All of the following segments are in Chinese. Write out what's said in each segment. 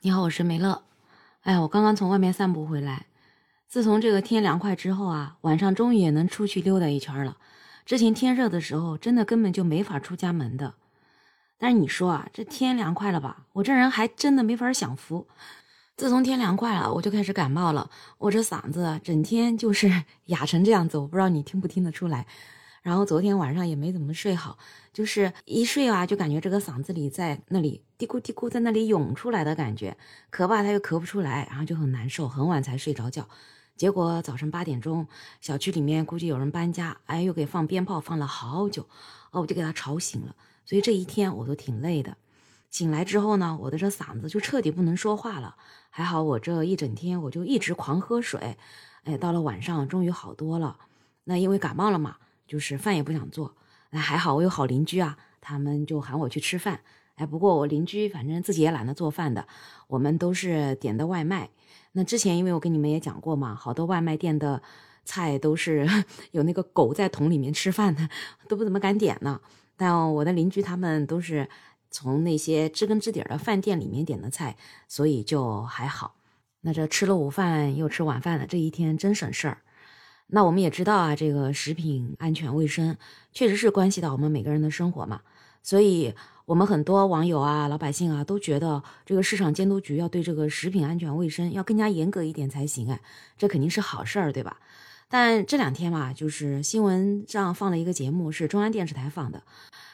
你好，我是梅乐。哎呀，我刚刚从外面散步回来。自从这个天凉快之后啊，晚上终于也能出去溜达一圈了。之前天热的时候，真的根本就没法出家门的。但是你说啊，这天凉快了吧？我这人还真的没法享福。自从天凉快了，我就开始感冒了。我这嗓子整天就是 哑成这样子，我不知道你听不听得出来。然后昨天晚上也没怎么睡好，就是一睡啊，就感觉这个嗓子里在那里嘀咕嘀咕，在那里涌出来的感觉，咳吧他又咳不出来，然后就很难受，很晚才睡着觉。结果早晨八点钟，小区里面估计有人搬家，哎，又给放鞭炮，放了好久，哦，我就给他吵醒了。所以这一天我都挺累的。醒来之后呢，我的这嗓子就彻底不能说话了。还好我这一整天我就一直狂喝水，哎，到了晚上终于好多了。那因为感冒了嘛。就是饭也不想做，哎，还好我有好邻居啊，他们就喊我去吃饭。哎，不过我邻居反正自己也懒得做饭的，我们都是点的外卖。那之前因为我跟你们也讲过嘛，好多外卖店的菜都是 有那个狗在桶里面吃饭的，都不怎么敢点呢。但我的邻居他们都是从那些知根知底的饭店里面点的菜，所以就还好。那这吃了午饭又吃晚饭了，这一天真省事儿。那我们也知道啊，这个食品安全卫生确实是关系到我们每个人的生活嘛，所以我们很多网友啊、老百姓啊都觉得这个市场监督局要对这个食品安全卫生要更加严格一点才行哎，这肯定是好事儿，对吧？但这两天嘛，就是新闻上放了一个节目，是中央电视台放的，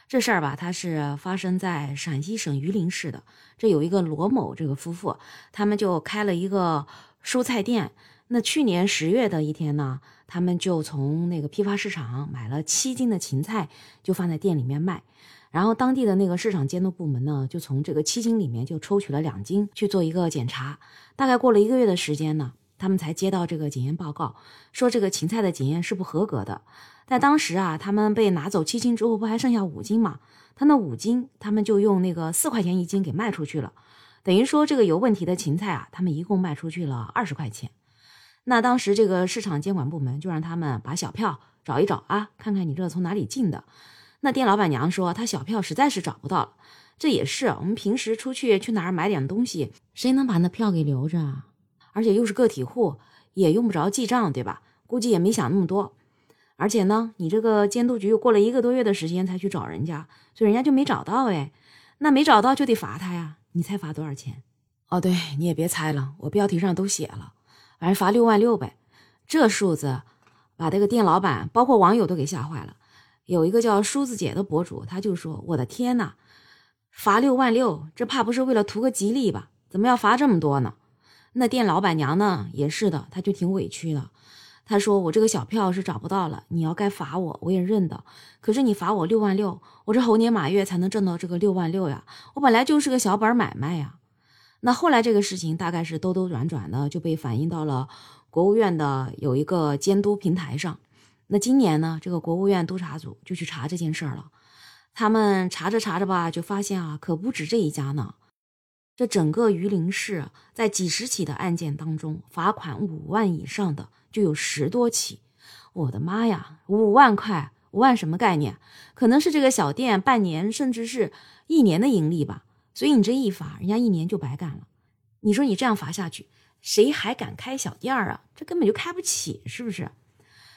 这事儿吧，它是发生在陕西省榆林市的，这有一个罗某这个夫妇，他们就开了一个蔬菜店。那去年十月的一天呢，他们就从那个批发市场买了七斤的芹菜，就放在店里面卖。然后当地的那个市场监督部门呢，就从这个七斤里面就抽取了两斤去做一个检查。大概过了一个月的时间呢，他们才接到这个检验报告，说这个芹菜的检验是不合格的。在当时啊，他们被拿走七斤之后，不还剩下五斤吗？他那五斤，他们就用那个四块钱一斤给卖出去了，等于说这个有问题的芹菜啊，他们一共卖出去了二十块钱。那当时这个市场监管部门就让他们把小票找一找啊，看看你这从哪里进的。那店老板娘说，她小票实在是找不到了。这也是我们平时出去去哪儿买点东西，谁能把那票给留着啊？而且又是个体户，也用不着记账，对吧？估计也没想那么多。而且呢，你这个监督局又过了一个多月的时间才去找人家，所以人家就没找到哎。那没找到就得罚他呀。你猜罚多少钱？哦，对，你也别猜了，我标题上都写了。反正罚六万六呗，这数字把这个店老板包括网友都给吓坏了。有一个叫梳子姐的博主，他就说：“我的天呐，罚六万六，这怕不是为了图个吉利吧？怎么要罚这么多呢？”那店老板娘呢也是的，她就挺委屈的。她说：“我这个小票是找不到了，你要该罚我，我也认的。可是你罚我六万六，我这猴年马月才能挣到这个六万六呀？我本来就是个小本买卖呀。”那后来这个事情大概是兜兜转转的就被反映到了国务院的有一个监督平台上。那今年呢，这个国务院督查组就去查这件事儿了。他们查着查着吧，就发现啊，可不止这一家呢。这整个榆林市在几十起的案件当中，罚款五万以上的就有十多起。我的妈呀，五万块，五万什么概念？可能是这个小店半年甚至是一年的盈利吧。所以你这一罚，人家一年就白干了。你说你这样罚下去，谁还敢开小店儿啊？这根本就开不起，是不是？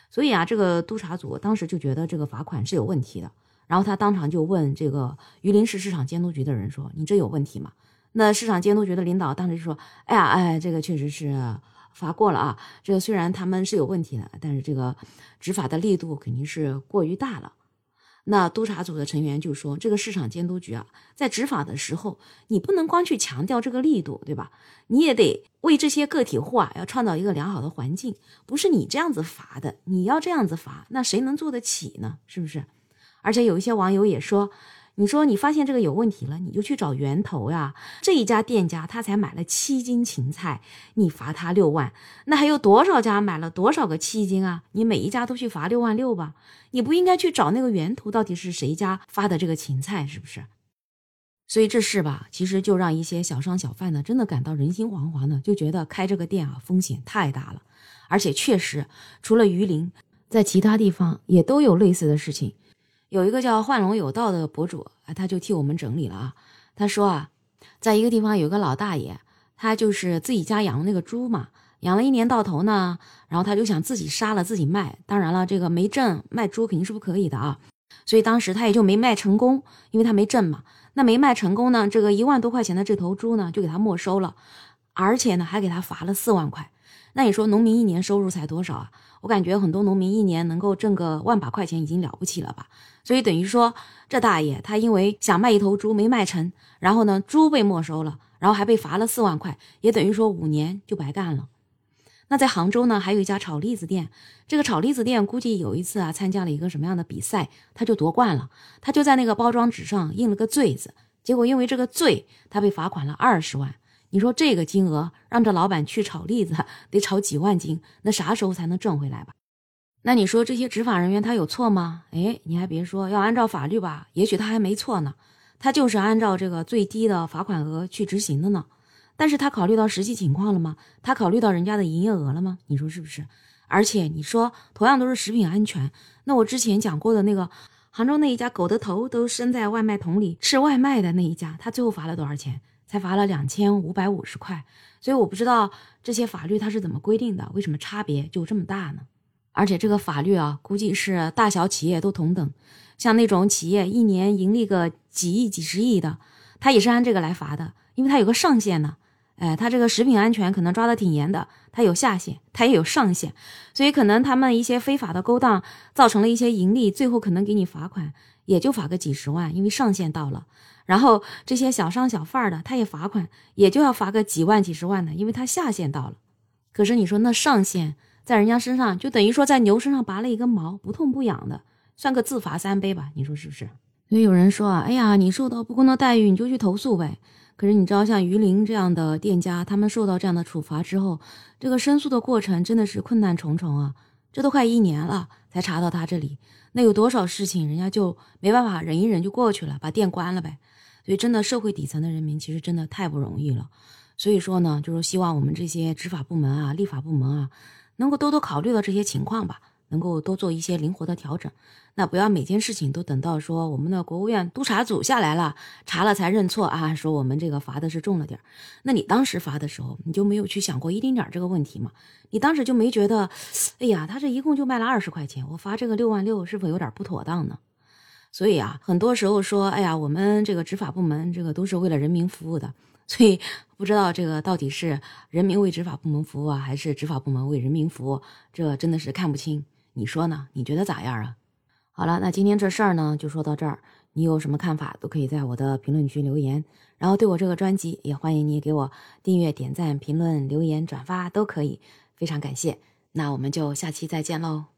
所以啊，这个督察组当时就觉得这个罚款是有问题的，然后他当场就问这个榆林市市场监督局的人说：“你这有问题吗？”那市场监督局的领导当时就说：“哎呀，哎，这个确实是罚过了啊。这个虽然他们是有问题的，但是这个执法的力度肯定是过于大了。”那督查组的成员就说：“这个市场监督局啊，在执法的时候，你不能光去强调这个力度，对吧？你也得为这些个体户啊，要创造一个良好的环境。不是你这样子罚的，你要这样子罚，那谁能做得起呢？是不是？而且有一些网友也说。”你说你发现这个有问题了，你就去找源头呀。这一家店家他才买了七斤芹菜，你罚他六万，那还有多少家买了多少个七斤啊？你每一家都去罚六万六吧？你不应该去找那个源头到底是谁家发的这个芹菜，是不是？所以这事吧，其实就让一些小商小贩呢，真的感到人心惶惶呢，就觉得开这个店啊，风险太大了。而且确实，除了榆林，在其他地方也都有类似的事情。有一个叫幻龙有道的博主啊，他就替我们整理了啊。他说啊，在一个地方有个老大爷，他就是自己家养的那个猪嘛，养了一年到头呢，然后他就想自己杀了自己卖。当然了，这个没证卖猪肯定是不可以的啊，所以当时他也就没卖成功，因为他没证嘛。那没卖成功呢，这个一万多块钱的这头猪呢，就给他没收了，而且呢还给他罚了四万块。那你说农民一年收入才多少啊？我感觉很多农民一年能够挣个万把块钱已经了不起了吧？所以等于说这大爷他因为想卖一头猪没卖成，然后呢猪被没收了，然后还被罚了四万块，也等于说五年就白干了。那在杭州呢，还有一家炒栗子店，这个炒栗子店估计有一次啊参加了一个什么样的比赛，他就夺冠了，他就在那个包装纸上印了个“醉”字，结果因为这个“醉”，他被罚款了二十万。你说这个金额让这老板去炒栗子，得炒几万斤，那啥时候才能挣回来吧？那你说这些执法人员他有错吗？哎，你还别说，要按照法律吧，也许他还没错呢，他就是按照这个最低的罚款额去执行的呢。但是他考虑到实际情况了吗？他考虑到人家的营业额了吗？你说是不是？而且你说同样都是食品安全，那我之前讲过的那个杭州那一家狗的头都伸在外卖桶里吃外卖的那一家，他最后罚了多少钱？才罚了两千五百五十块。所以我不知道这些法律它是怎么规定的，为什么差别就这么大呢？而且这个法律啊，估计是大小企业都同等，像那种企业一年盈利个几亿、几十亿的，他也是按这个来罚的，因为它有个上限呢。哎，他这个食品安全可能抓得挺严的，它有下限，它也有上限，所以可能他们一些非法的勾当造成了一些盈利，最后可能给你罚款，也就罚个几十万，因为上限到了。然后这些小商小贩的，他也罚款，也就要罚个几万几十万的，因为他下限到了。可是你说那上限在人家身上，就等于说在牛身上拔了一根毛，不痛不痒的，算个自罚三杯吧？你说是不是？所以有人说啊，哎呀，你受到不公的待遇，你就去投诉呗。可是你知道，像鱼鳞这样的店家，他们受到这样的处罚之后，这个申诉的过程真的是困难重重啊！这都快一年了才查到他这里，那有多少事情人家就没办法忍一忍就过去了，把店关了呗？所以真的，社会底层的人民其实真的太不容易了。所以说呢，就是希望我们这些执法部门啊、立法部门啊，能够多多考虑到这些情况吧。能够多做一些灵活的调整，那不要每件事情都等到说我们的国务院督查组下来了查了才认错啊，说我们这个罚的是重了点那你当时罚的时候，你就没有去想过一丁点这个问题吗？你当时就没觉得，哎呀，他这一共就卖了二十块钱，我罚这个六万六是否有点不妥当呢？所以啊，很多时候说，哎呀，我们这个执法部门这个都是为了人民服务的，所以不知道这个到底是人民为执法部门服务啊，还是执法部门为人民服务，这真的是看不清。你说呢？你觉得咋样啊？好了，那今天这事儿呢，就说到这儿。你有什么看法，都可以在我的评论区留言。然后对我这个专辑，也欢迎你给我订阅、点赞、评论、留言、转发，都可以。非常感谢。那我们就下期再见喽。